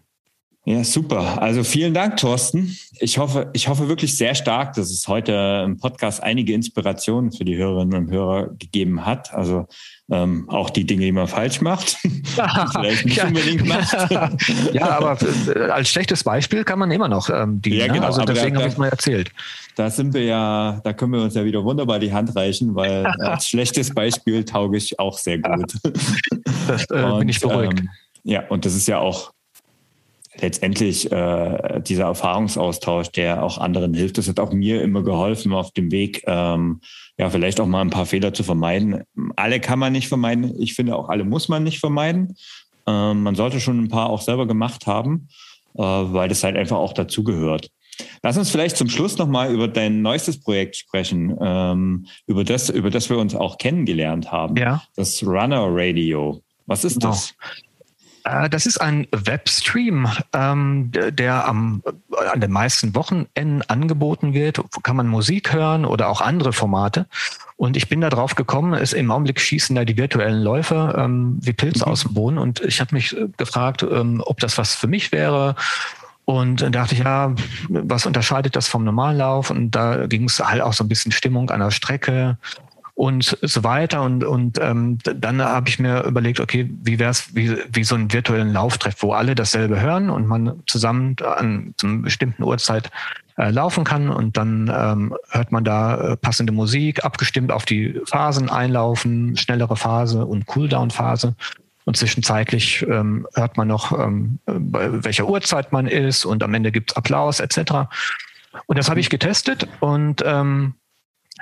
Ja, super. Also vielen Dank, Thorsten. Ich hoffe, ich hoffe wirklich sehr stark, dass es heute im Podcast einige Inspirationen für die Hörerinnen und Hörer gegeben hat. Also ähm, auch die Dinge, die man falsch macht, vielleicht nicht ja, unbedingt macht. ja, aber äh, als schlechtes Beispiel kann man immer noch ähm, dienen. Ja, ne? genau. Also deswegen habe ich mal erzählt. Da sind wir ja, da können wir uns ja wieder wunderbar die Hand reichen, weil als schlechtes Beispiel tauge ich auch sehr gut. Das äh, und, bin ich beruhigt. Ähm, ja, und das ist ja auch letztendlich äh, dieser Erfahrungsaustausch, der auch anderen hilft. Das hat auch mir immer geholfen auf dem Weg, ähm, ja, vielleicht auch mal ein paar Fehler zu vermeiden. Alle kann man nicht vermeiden. Ich finde auch alle muss man nicht vermeiden. Ähm, man sollte schon ein paar auch selber gemacht haben, äh, weil das halt einfach auch dazugehört. Lass uns vielleicht zum Schluss nochmal über dein neuestes Projekt sprechen, ähm, über das, über das wir uns auch kennengelernt haben. Ja. Das Runner Radio. Was ist genau. das? Äh, das ist ein Webstream, ähm, der am, an den meisten Wochenenden angeboten wird. Kann man Musik hören oder auch andere Formate. Und ich bin da drauf gekommen, ist im Augenblick schießen da die virtuellen Läufe ähm, wie Pilze mhm. aus dem Boden. Und ich habe mich äh, gefragt, ähm, ob das was für mich wäre. Und dann dachte ich, ja, was unterscheidet das vom normalen Lauf? Und da ging es halt auch so ein bisschen Stimmung an der Strecke und so weiter. Und, und ähm, dann habe ich mir überlegt, okay, wie wäre es wie, wie so einen virtuellen Lauftreff, wo alle dasselbe hören und man zusammen an einer bestimmten Uhrzeit äh, laufen kann und dann ähm, hört man da äh, passende Musik, abgestimmt auf die Phasen, Einlaufen, schnellere Phase und Cooldown-Phase. Und zwischenzeitlich ähm, hört man noch, ähm, bei welcher Uhrzeit man ist und am Ende gibt's Applaus etc. Und das habe ich getestet und ähm,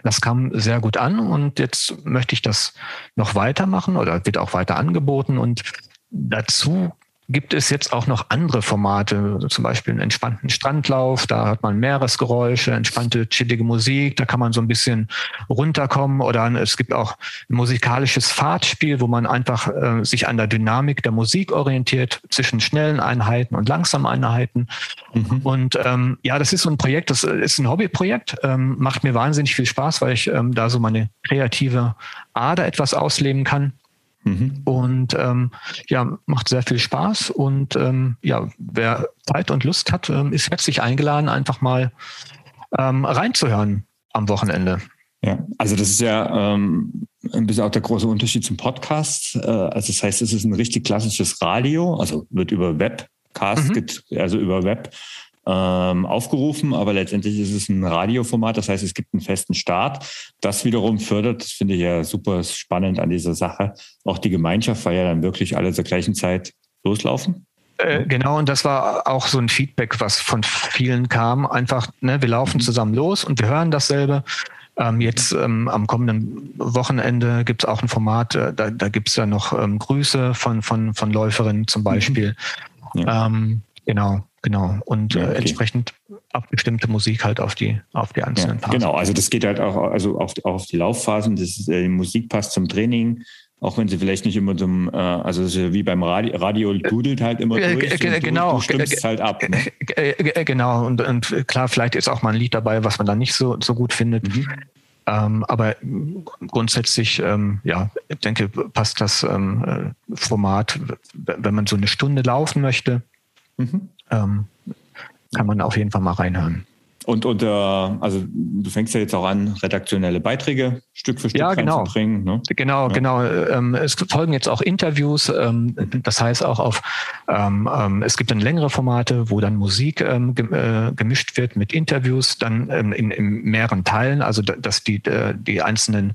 das kam sehr gut an und jetzt möchte ich das noch weitermachen oder wird auch weiter angeboten. Und dazu gibt es jetzt auch noch andere Formate, zum Beispiel einen entspannten Strandlauf, da hat man Meeresgeräusche, entspannte, chillige Musik, da kann man so ein bisschen runterkommen oder es gibt auch ein musikalisches Fahrtspiel, wo man einfach äh, sich an der Dynamik der Musik orientiert zwischen schnellen Einheiten und langsamen Einheiten. Mhm. Und ähm, ja, das ist so ein Projekt, das ist ein Hobbyprojekt, ähm, macht mir wahnsinnig viel Spaß, weil ich ähm, da so meine kreative Ader etwas ausleben kann. Mhm. Und ähm, ja, macht sehr viel Spaß. Und ähm, ja, wer Zeit und Lust hat, ähm, ist herzlich eingeladen, einfach mal ähm, reinzuhören am Wochenende. Ja, also das ist ja ähm, ein bisschen auch der große Unterschied zum Podcast. Äh, also das heißt, es ist ein richtig klassisches Radio, also wird über Webcast, mhm. also über Web ähm, aufgerufen, aber letztendlich ist es ein Radioformat, das heißt, es gibt einen festen Start. Das wiederum fördert, das finde ich ja super spannend an dieser Sache, auch die Gemeinschaft, weil ja dann wirklich alle zur gleichen Zeit loslaufen. Äh, genau, und das war auch so ein Feedback, was von vielen kam. Einfach, ne, wir laufen mhm. zusammen los und wir hören dasselbe. Ähm, jetzt ähm, am kommenden Wochenende gibt es auch ein Format, äh, da, da gibt es ja noch ähm, Grüße von, von, von Läuferinnen zum mhm. Beispiel. Ja. Ähm, genau. Genau. Und ja, äh, okay. äh, entsprechend abgestimmte Musik halt auf die, auf die einzelnen ja, Phasen. Genau, also das geht halt auch also auf, auf die Laufphasen. Das, äh, die Musik passt zum Training, auch wenn sie vielleicht nicht immer zum, äh, also wie beim Radio, Radio dudelt halt immer durch. Äh, genau. Du, stimmst halt ab. Ne? Genau. Und, und klar, vielleicht ist auch mal ein Lied dabei, was man dann nicht so, so gut findet. Mhm. Ähm, aber grundsätzlich, ähm, ja, ich denke, passt das ähm, Format, wenn man so eine Stunde laufen möchte, mhm ähm, kann man auf jeden Fall mal reinhören. Und unter, also du fängst ja jetzt auch an, redaktionelle Beiträge Stück für Stück ja, genau. reinzubringen. Ne? Genau, ja. genau. Ähm, es folgen jetzt auch Interviews. Ähm, das heißt auch auf, ähm, ähm es gibt dann längere Formate, wo dann Musik ähm, äh, gemischt wird mit Interviews, dann ähm, in, in mehreren Teilen, also dass die, äh, die einzelnen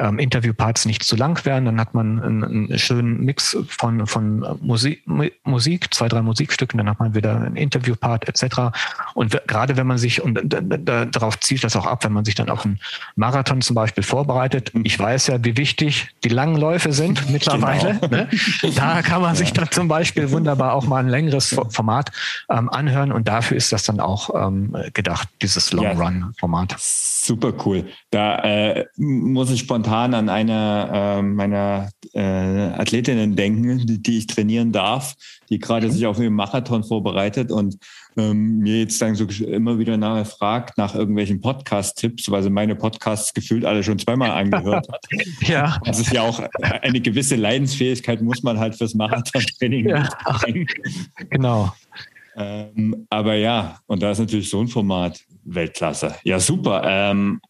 ähm, Interviewparts nicht zu lang werden. Dann hat man einen, einen schönen Mix von, von Musik, Musik, zwei, drei Musikstücken, dann hat man wieder einen Interviewpart etc. Und gerade wenn man sich, und darauf zielt das auch ab, wenn man sich dann auf einen Marathon zum Beispiel vorbereitet. Ich weiß ja, wie wichtig die langen Läufe sind mittlerweile. Genau. Ne? Da kann man sich dann zum Beispiel wunderbar auch mal ein längeres Format ähm, anhören und dafür ist das dann auch ähm, gedacht, dieses Long-Run-Format. Super cool. Da äh, muss ich spontan spontan an eine äh, meiner äh, Athletinnen denken, die, die, ich trainieren darf, die gerade mhm. sich auf ihren Marathon vorbereitet und ähm, mir jetzt dann so immer wieder nachher fragt nach irgendwelchen Podcast-Tipps, weil sie meine Podcasts gefühlt alle schon zweimal angehört hat. ja. Das ist ja auch eine gewisse Leidensfähigkeit, muss man halt fürs Marathon-Training ja. Genau. Ähm, aber ja, und da ist natürlich so ein Format Weltklasse. Ja, super. Ähm,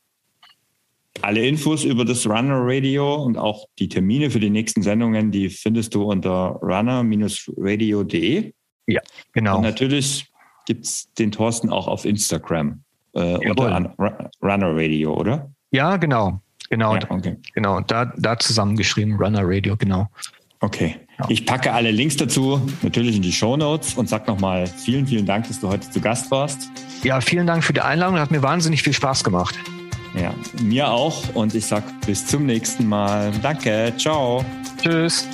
alle Infos über das Runner Radio und auch die Termine für die nächsten Sendungen, die findest du unter runner-radio.de. Ja, genau. Und natürlich gibt es den Thorsten auch auf Instagram äh, unter Runner Radio, oder? Ja, genau. Genau. Ja, okay. Genau. Da, da zusammengeschrieben, Runner Radio, genau. Okay. Ich packe alle Links dazu natürlich in die Show Notes und sag nochmal vielen, vielen Dank, dass du heute zu Gast warst. Ja, vielen Dank für die Einladung. Hat mir wahnsinnig viel Spaß gemacht. Ja, mir auch. Und ich sag bis zum nächsten Mal. Danke. Ciao. Tschüss.